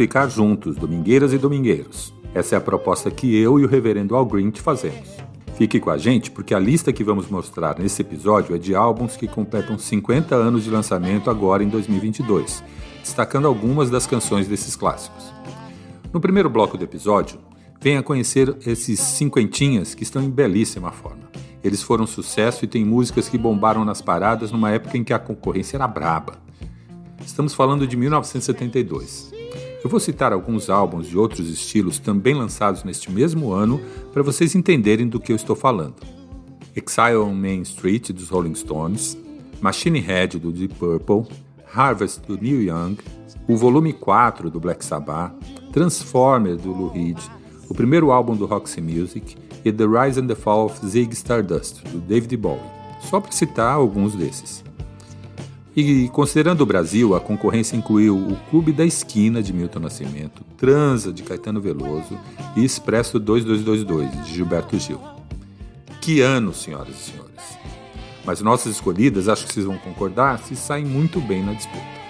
Ficar juntos, domingueiras e domingueiros. Essa é a proposta que eu e o reverendo Al Green te fazemos. Fique com a gente porque a lista que vamos mostrar nesse episódio é de álbuns que completam 50 anos de lançamento agora em 2022, destacando algumas das canções desses clássicos. No primeiro bloco do episódio, venha conhecer esses cinquentinhas que estão em belíssima forma. Eles foram sucesso e têm músicas que bombaram nas paradas numa época em que a concorrência era braba. Estamos falando de 1972. Eu vou citar alguns álbuns de outros estilos também lançados neste mesmo ano para vocês entenderem do que eu estou falando. Exile on Main Street dos Rolling Stones, Machine Head do Deep Purple, Harvest do Neil Young, o volume 4 do Black Sabbath, Transformer do Lou Reed, o primeiro álbum do Roxy Music e The Rise and the Fall of Zig Stardust do David Bowie, só para citar alguns desses. E considerando o Brasil, a concorrência incluiu o Clube da Esquina de Milton Nascimento, Transa de Caetano Veloso e Expresso 2222 de Gilberto Gil. Que ano, senhoras e senhores! Mas nossas escolhidas, acho que vocês vão concordar, se saem muito bem na disputa.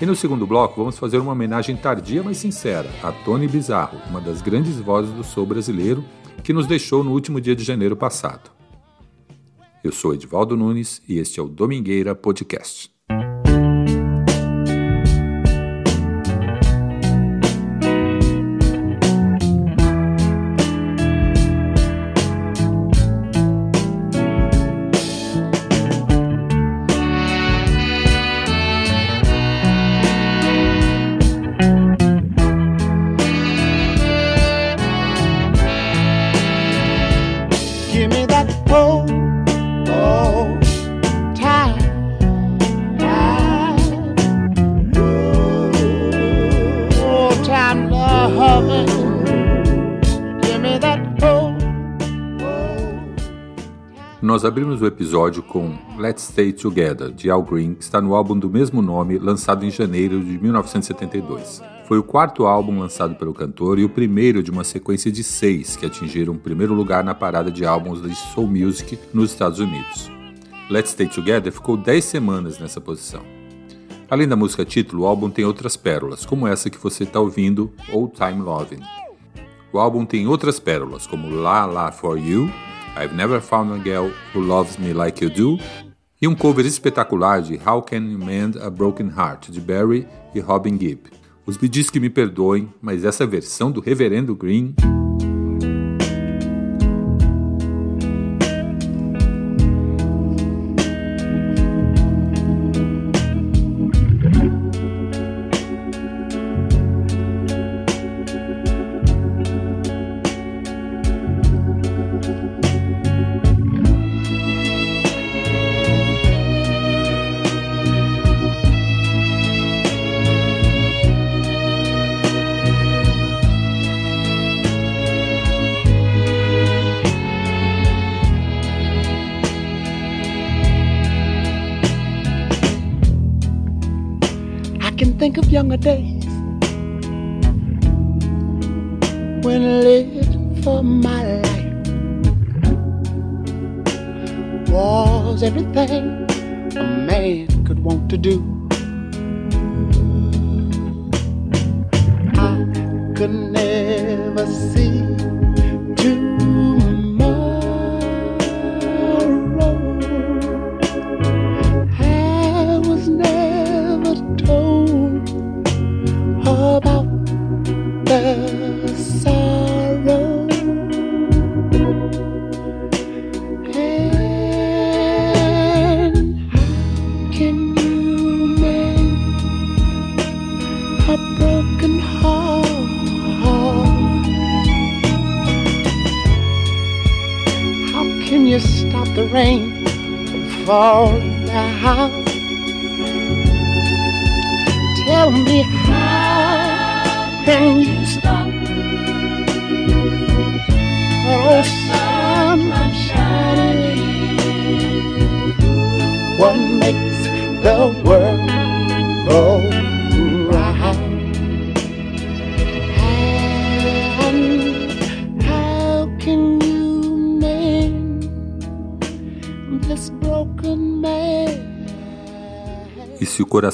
E no segundo bloco, vamos fazer uma homenagem tardia, mas sincera, a Tony Bizarro, uma das grandes vozes do soul brasileiro, que nos deixou no último dia de janeiro passado. Eu sou Edivaldo Nunes e este é o Domingueira Podcast. Episódio com Let's Stay Together, de Al Green, que está no álbum do mesmo nome, lançado em janeiro de 1972. Foi o quarto álbum lançado pelo cantor e o primeiro de uma sequência de seis que atingiram o primeiro lugar na parada de álbuns de Soul Music nos Estados Unidos. Let's Stay Together ficou 10 semanas nessa posição. Além da música título, o álbum tem outras pérolas, como essa que você está ouvindo, Old Time Lovin'. O álbum tem outras pérolas, como La La For You I've Never Found a Girl Who Loves Me Like You Do, e um cover espetacular de How Can You Mend a Broken Heart, de Barry e Robin Gibb. Os bidis que me perdoem, mas essa versão do Reverendo Green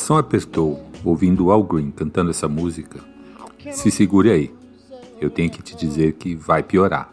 coração apertou, ouvindo Al Green cantando essa música, se segure aí. Eu tenho que te dizer que vai piorar.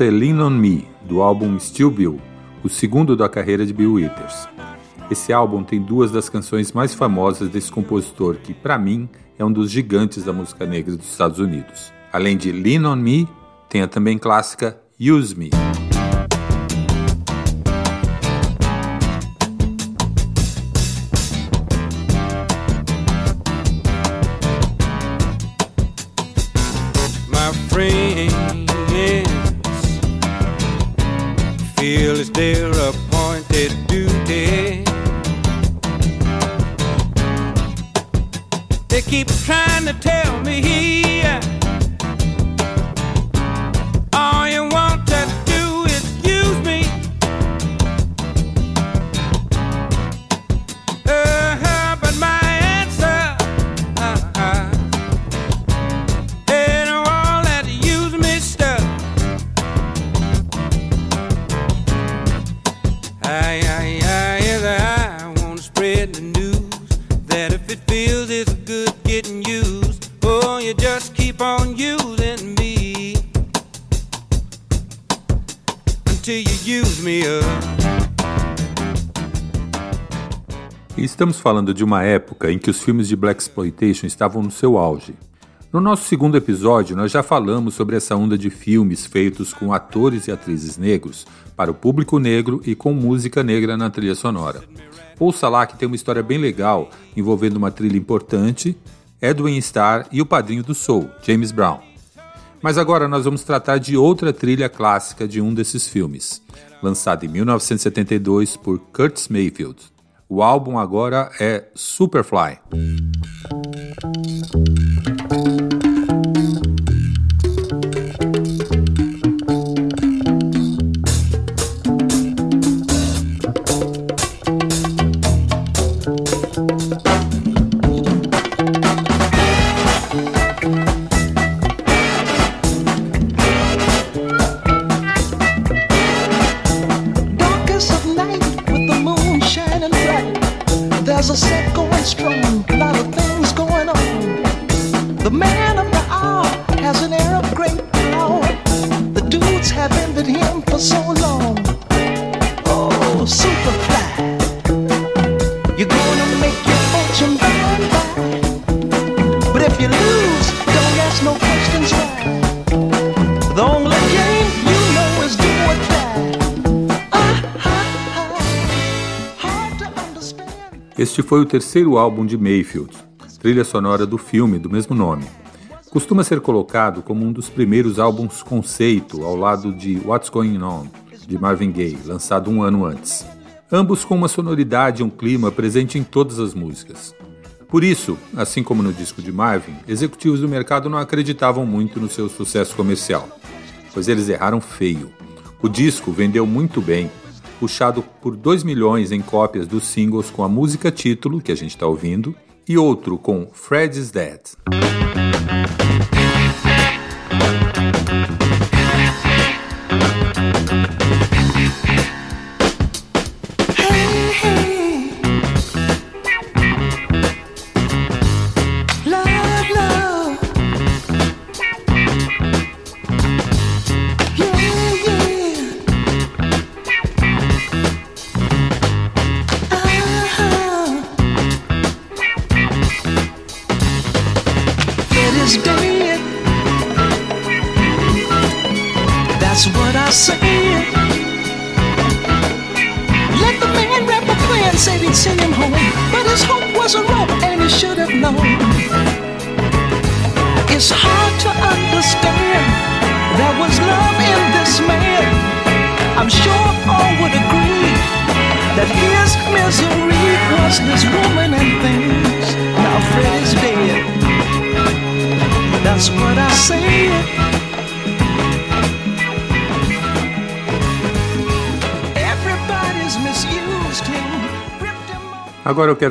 É Lean On Me, do álbum Still Bill, o segundo da carreira de Bill Withers. Esse álbum tem duas das canções mais famosas desse compositor, que, para mim, é um dos gigantes da música negra dos Estados Unidos. Além de Lean On Me, tem a também clássica Use Me. Until you use me up. Estamos falando de uma época em que os filmes de Black Exploitation estavam no seu auge. No nosso segundo episódio, nós já falamos sobre essa onda de filmes feitos com atores e atrizes negros para o público negro e com música negra na trilha sonora. Ouça lá que tem uma história bem legal envolvendo uma trilha importante, Edwin Starr e o padrinho do soul, James Brown. Mas agora nós vamos tratar de outra trilha clássica de um desses filmes, lançada em 1972 por Curtis Mayfield. O álbum agora é Superfly. Este foi o terceiro álbum de Mayfield, trilha sonora do filme do mesmo nome. Costuma ser colocado como um dos primeiros álbuns conceito ao lado de What's Going On, de Marvin Gaye, lançado um ano antes. Ambos com uma sonoridade e um clima presente em todas as músicas. Por isso, assim como no disco de Marvin, executivos do mercado não acreditavam muito no seu sucesso comercial, pois eles erraram feio. O disco vendeu muito bem, puxado por 2 milhões em cópias dos singles com a música título, que a gente está ouvindo, e outro com Fred is Dead.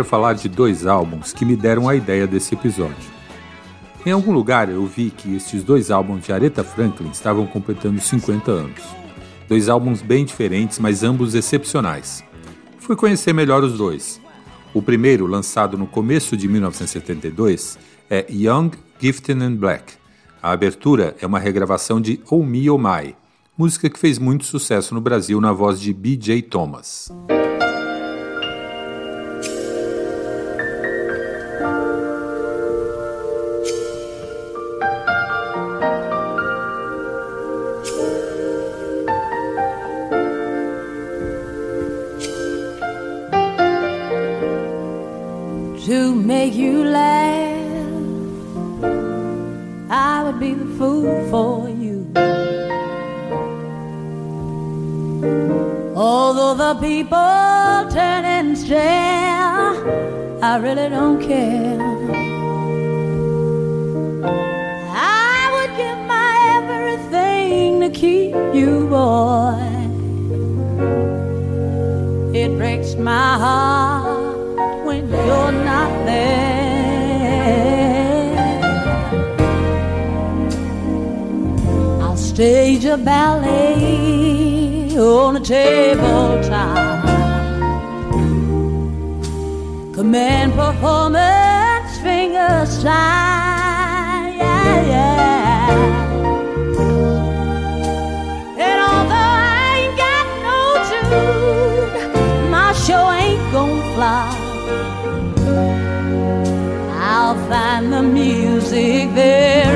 Falar de dois álbuns que me deram a ideia desse episódio. Em algum lugar eu vi que estes dois álbuns de Aretha Franklin estavam completando 50 anos. Dois álbuns bem diferentes, mas ambos excepcionais. Fui conhecer melhor os dois. O primeiro, lançado no começo de 1972, é Young, Gifted and Black. A abertura é uma regravação de Oh Me Oh My, música que fez muito sucesso no Brasil na voz de B.J. Thomas. I really don't care. I would give my everything to keep you, boy. It breaks my heart when you're not there. I'll stage a ballet on a tabletop. Command performance, finger slide, yeah, yeah. And although I ain't got no tune, my show ain't gonna fly. I'll find the music there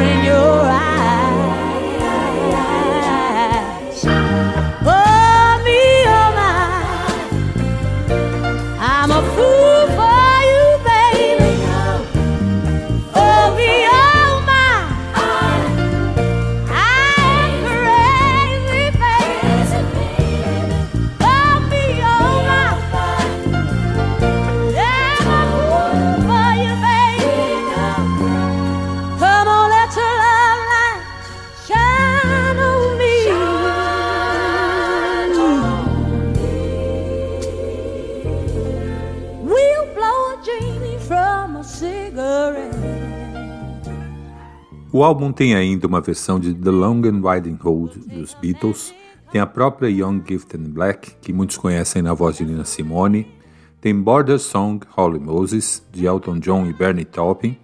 O álbum tem ainda uma versão de The Long and Winding Road dos Beatles, tem a própria Young Gifted and Black, que muitos conhecem na voz de Nina Simone, tem Border Song Holly Moses, de Elton John e Bernie Taupin,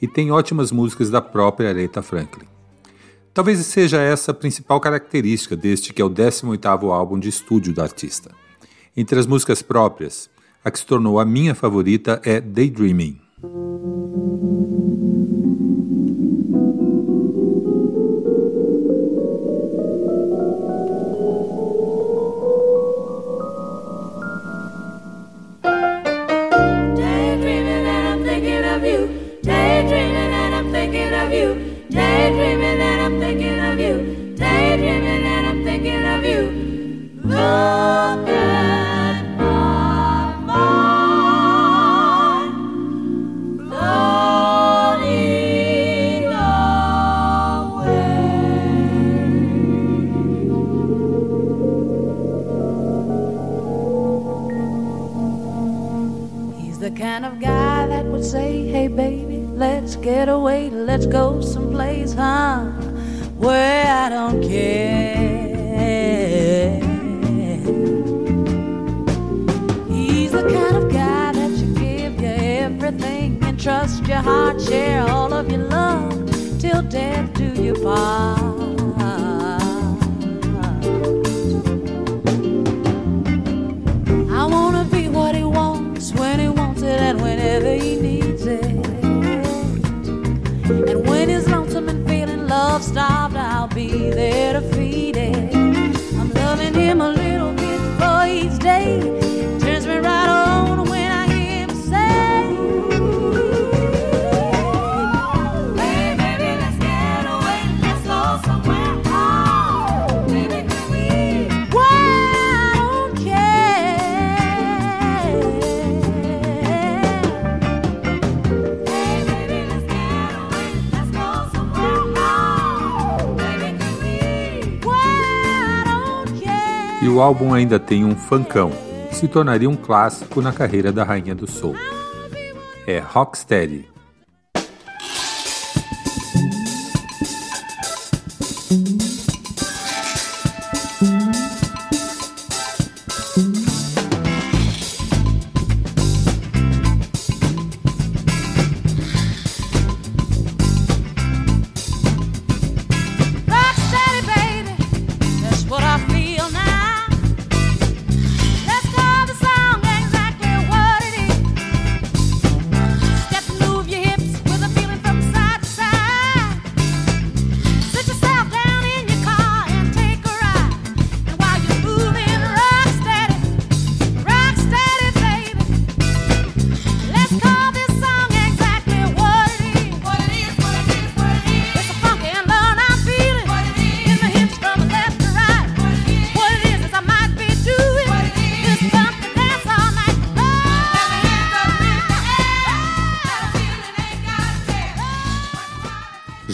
e tem ótimas músicas da própria Aretha Franklin. Talvez seja essa a principal característica deste que é o 18º álbum de estúdio da artista. Entre as músicas próprias, a que se tornou a minha favorita é Daydreaming. O álbum ainda tem um funkão, que se tornaria um clássico na carreira da rainha do soul. É Rocksteady.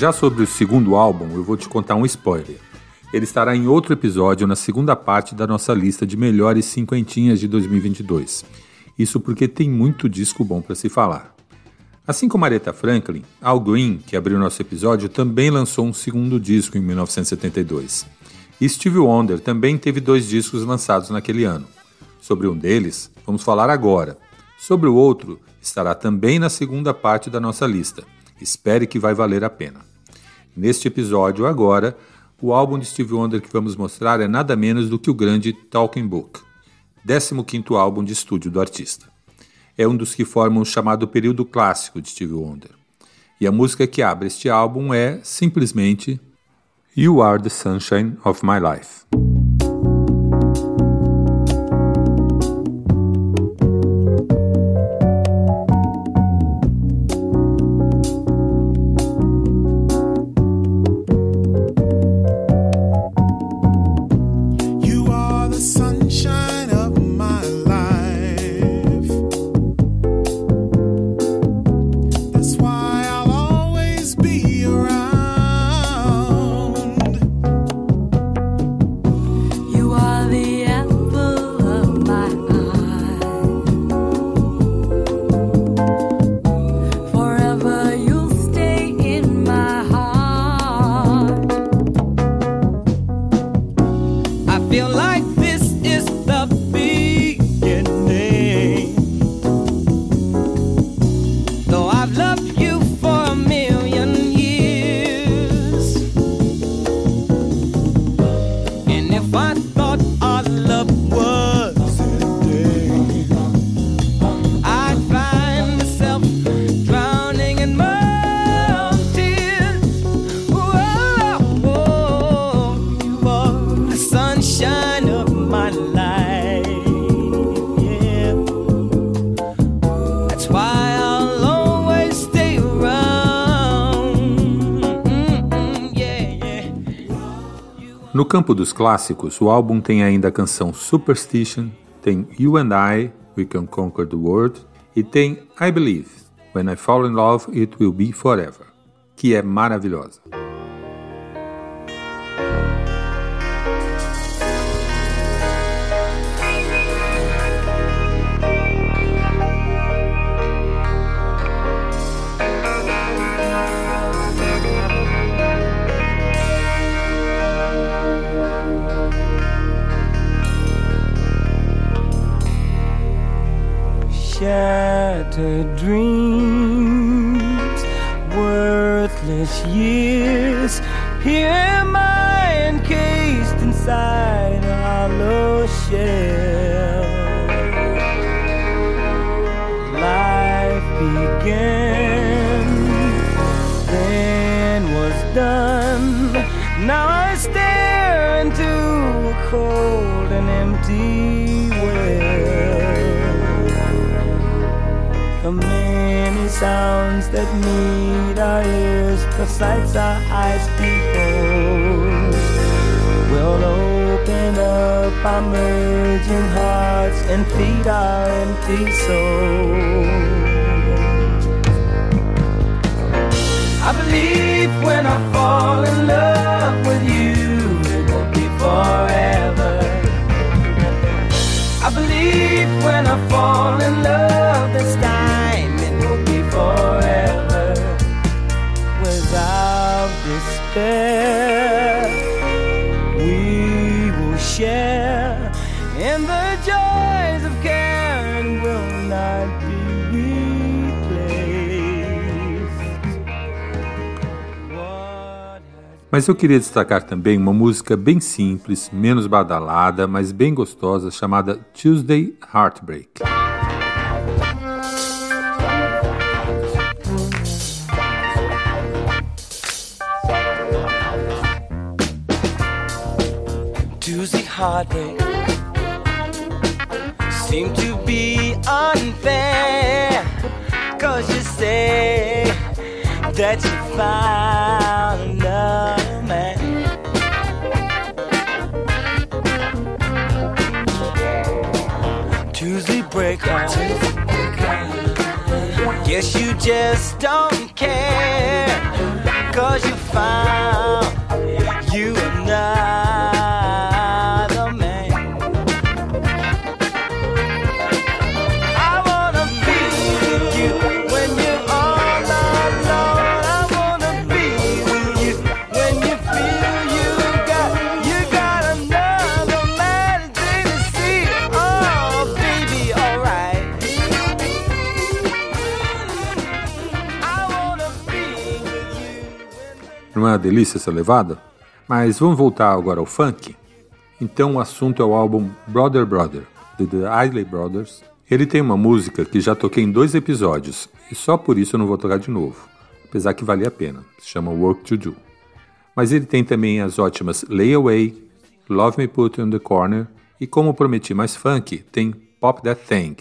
Já sobre o segundo álbum, eu vou te contar um spoiler. Ele estará em outro episódio na segunda parte da nossa lista de melhores cinquentinhas de 2022. Isso porque tem muito disco bom para se falar. Assim como Aretha Franklin, Al Green, que abriu nosso episódio, também lançou um segundo disco em 1972. E Stevie Wonder também teve dois discos lançados naquele ano. Sobre um deles, vamos falar agora. Sobre o outro, estará também na segunda parte da nossa lista. Espere que vai valer a pena. Neste episódio, agora, o álbum de Stevie Wonder que vamos mostrar é nada menos do que o grande Talking Book, 15º álbum de estúdio do artista. É um dos que formam o chamado período clássico de Stevie Wonder. E a música que abre este álbum é, simplesmente, You Are the Sunshine of My Life. No campo dos clássicos, o álbum tem ainda a canção Superstition, tem You and I, We Can Conquer the World e tem I Believe, When I Fall in Love It Will Be Forever, que é maravilhosa. Shattered dreams, worthless years. Here am I encased inside a hollow shell. Life began, then was done. Now I stare into a cold and empty sounds that meet our ears, the sights our eyes behold, We'll open up our merging hearts and feed our empty souls. I believe when I fall in love with you, it won't be forever. I believe when I fall in love despair, we will share in the joys of care and will not be replaced. Mas eu queria destacar também uma música bem simples, menos badalada, mas bem gostosa, chamada Tuesday Heartbreak. Heartbreak seem to be unfair. Cause you say that you found another man. Tuesday break up. Guess you just don't care. Cause you found Não é uma delícia essa levada? Mas vamos voltar agora ao funk? Então o assunto é o álbum Brother Brother, de The Isley Brothers. Ele tem uma música que já toquei em dois episódios, e só por isso eu não vou tocar de novo, apesar que vale a pena. Se chama Work to Do. Mas ele tem também as ótimas Lay Away, Love Me Put in the Corner e, como prometi mais funk, tem Pop That Thing.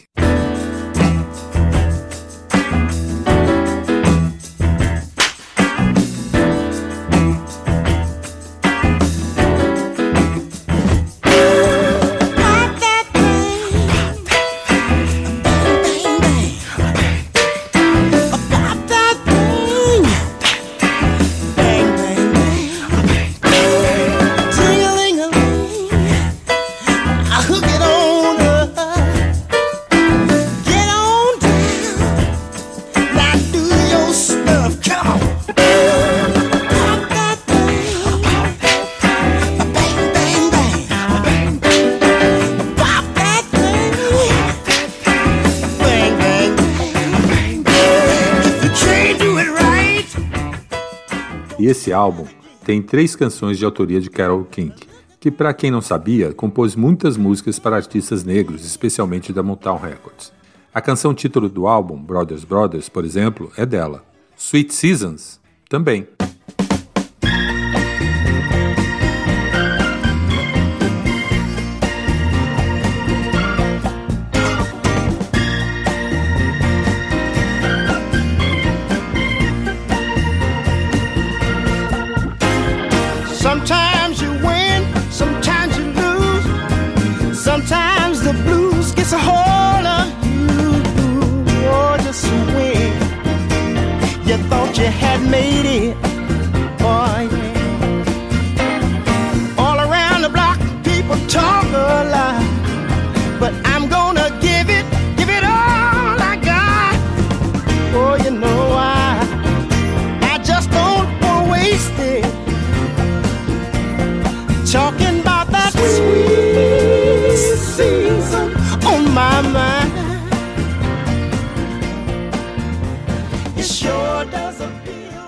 E esse álbum tem três canções de autoria de Carole King, que, para quem não sabia, compôs muitas músicas para artistas negros, especialmente da Motown Records. A canção título do álbum, Brothers Brothers, por exemplo, é dela. Sweet Seasons, também.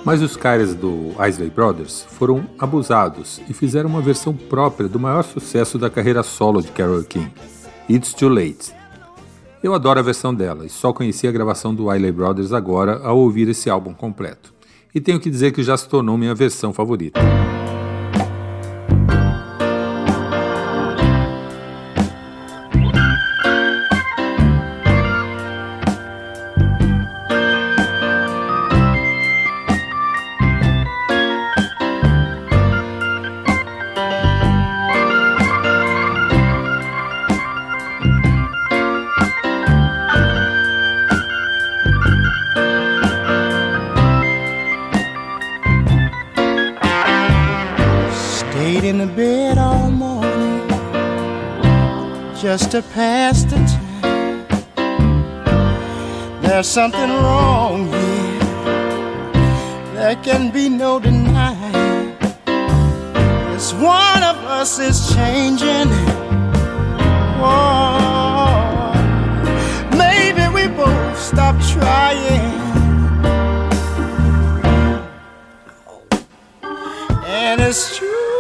Mas os caras do Isley Brothers foram abusados e fizeram uma versão própria do maior sucesso da carreira solo de Carole King, It's Too Late. Eu adoro a versão dela e só conheci a gravação do Isley Brothers agora ao ouvir esse álbum completo. E tenho que dizer que já se tornou minha versão favorita. Just to pass the time. There's something wrong here. There can be no denying. This one of us is changing. Whoa. Maybe we both stop trying. And it's true.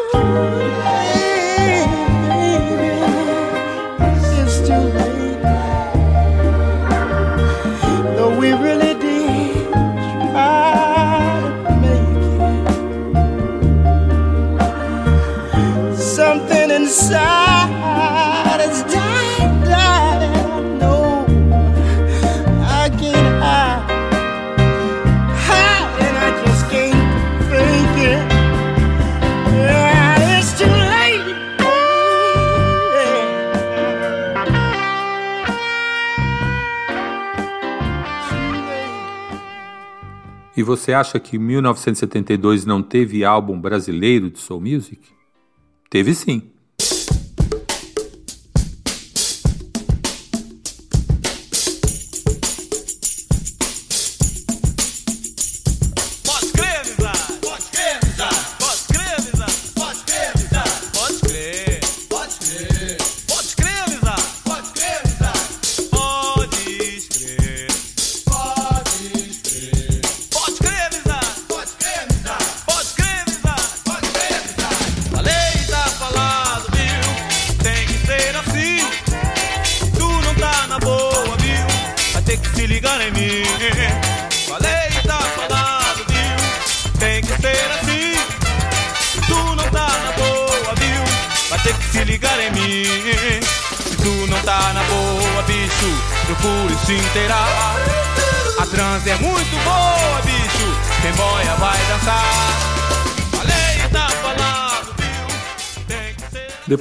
E você acha que 1972 não teve álbum brasileiro de soul music? Teve sim.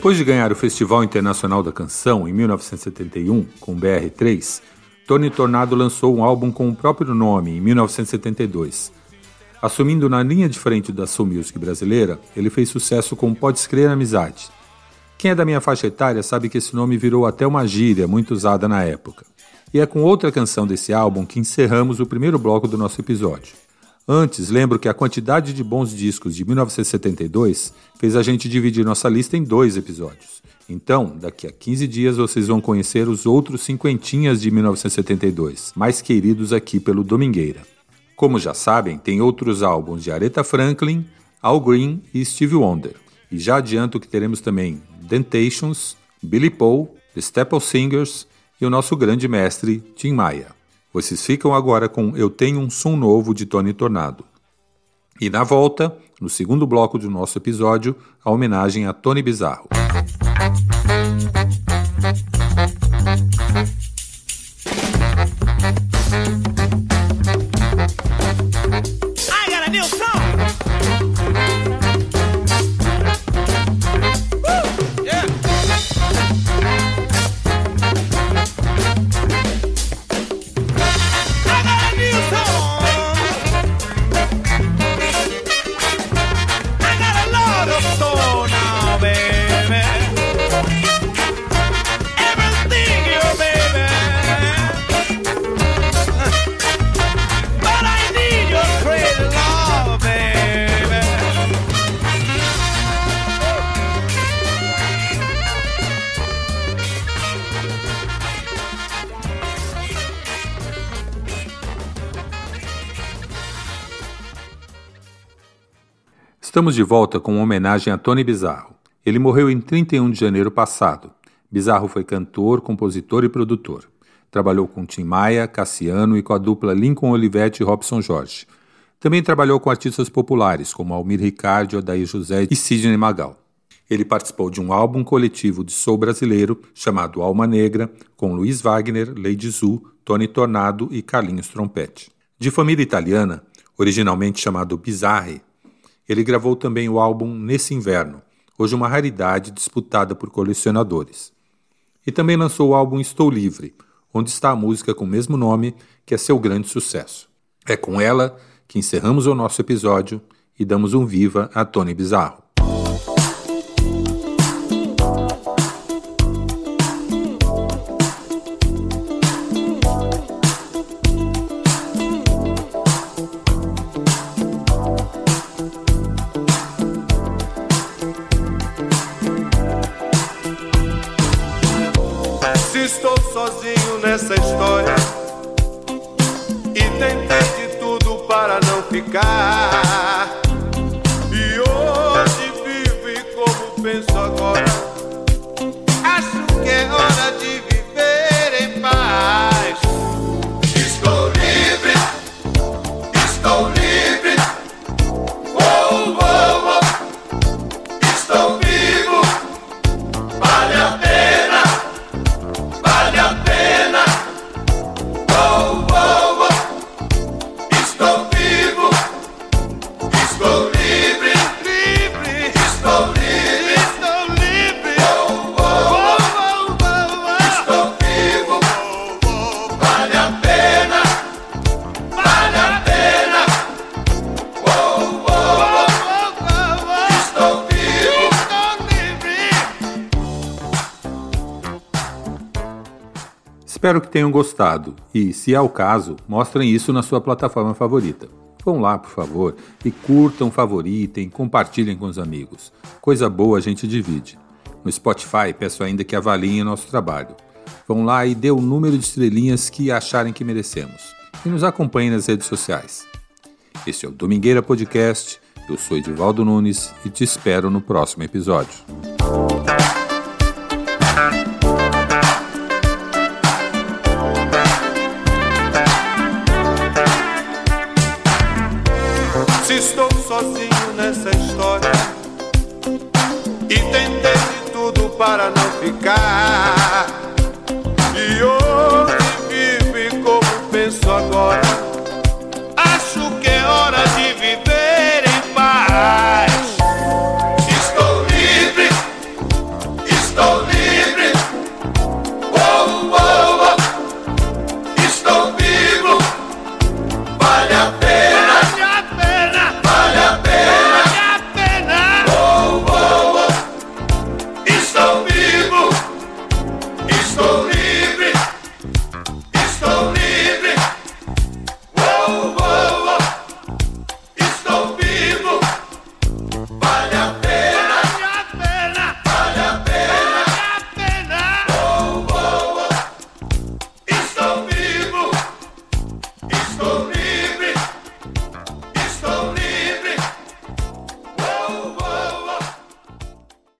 Depois de ganhar o Festival Internacional da Canção em 1971 com o BR3, Tony Tornado lançou um álbum com o próprio nome em 1972. Assumindo na linha de frente da soul music brasileira, ele fez sucesso com Pode Crer Amizade. Quem é da minha faixa etária sabe que esse nome virou até uma gíria muito usada na época. E é com outra canção desse álbum que encerramos o primeiro bloco do nosso episódio. Antes, lembro que a quantidade de bons discos de 1972 fez a gente dividir nossa lista em dois episódios. Então, daqui a 15 dias vocês vão conhecer os outros cinquentinhas de 1972, mais queridos aqui pelo Domingueira. Como já sabem, tem outros álbuns de Aretha Franklin, Al Green e Stevie Wonder. E já adianto que teremos também Temptations, Billy Paul, The Staple Singers e o nosso grande mestre Tim Maia. Vocês ficam agora com Eu Tenho um Som Novo de Tony Tornado. E na volta, no segundo bloco do nosso episódio, a homenagem a Tony Bizarro. Estamos de volta com uma homenagem a Tony Bizarro. Ele morreu em 31 de janeiro passado. Bizarro foi cantor, compositor e produtor. Trabalhou com Tim Maia, Cassiano e com a dupla Lincoln Olivetti e Robson Jorge. Também trabalhou com artistas populares como Almir Ricardo, Odair José e Sidney Magal. Ele participou de um álbum coletivo de soul brasileiro chamado Alma Negra, com Luiz Wagner, Lady Zu, Tony Tornado e Carlinhos Trompete. De família italiana, originalmente chamado Bizarre, ele gravou também o álbum Nesse Inverno, hoje uma raridade disputada por colecionadores. E também lançou o álbum Estou Livre, onde está a música com o mesmo nome, que é seu grande sucesso. É com ela que encerramos o nosso episódio e damos um viva a Tony Bizarro. Gostado e, se é o caso, mostrem isso na sua plataforma favorita. Vão lá, por favor, e curtam, favoritem, compartilhem com os amigos. Coisa boa a gente divide. No Spotify, peço ainda que avaliem nosso trabalho. Vão lá e dê o número de estrelinhas que acharem que merecemos. E nos acompanhem nas redes sociais. Este é o Domingueira Podcast. Eu sou Edivaldo Nunes e te espero no próximo episódio. Sozinho nessa história e tentei de tudo para não ficar.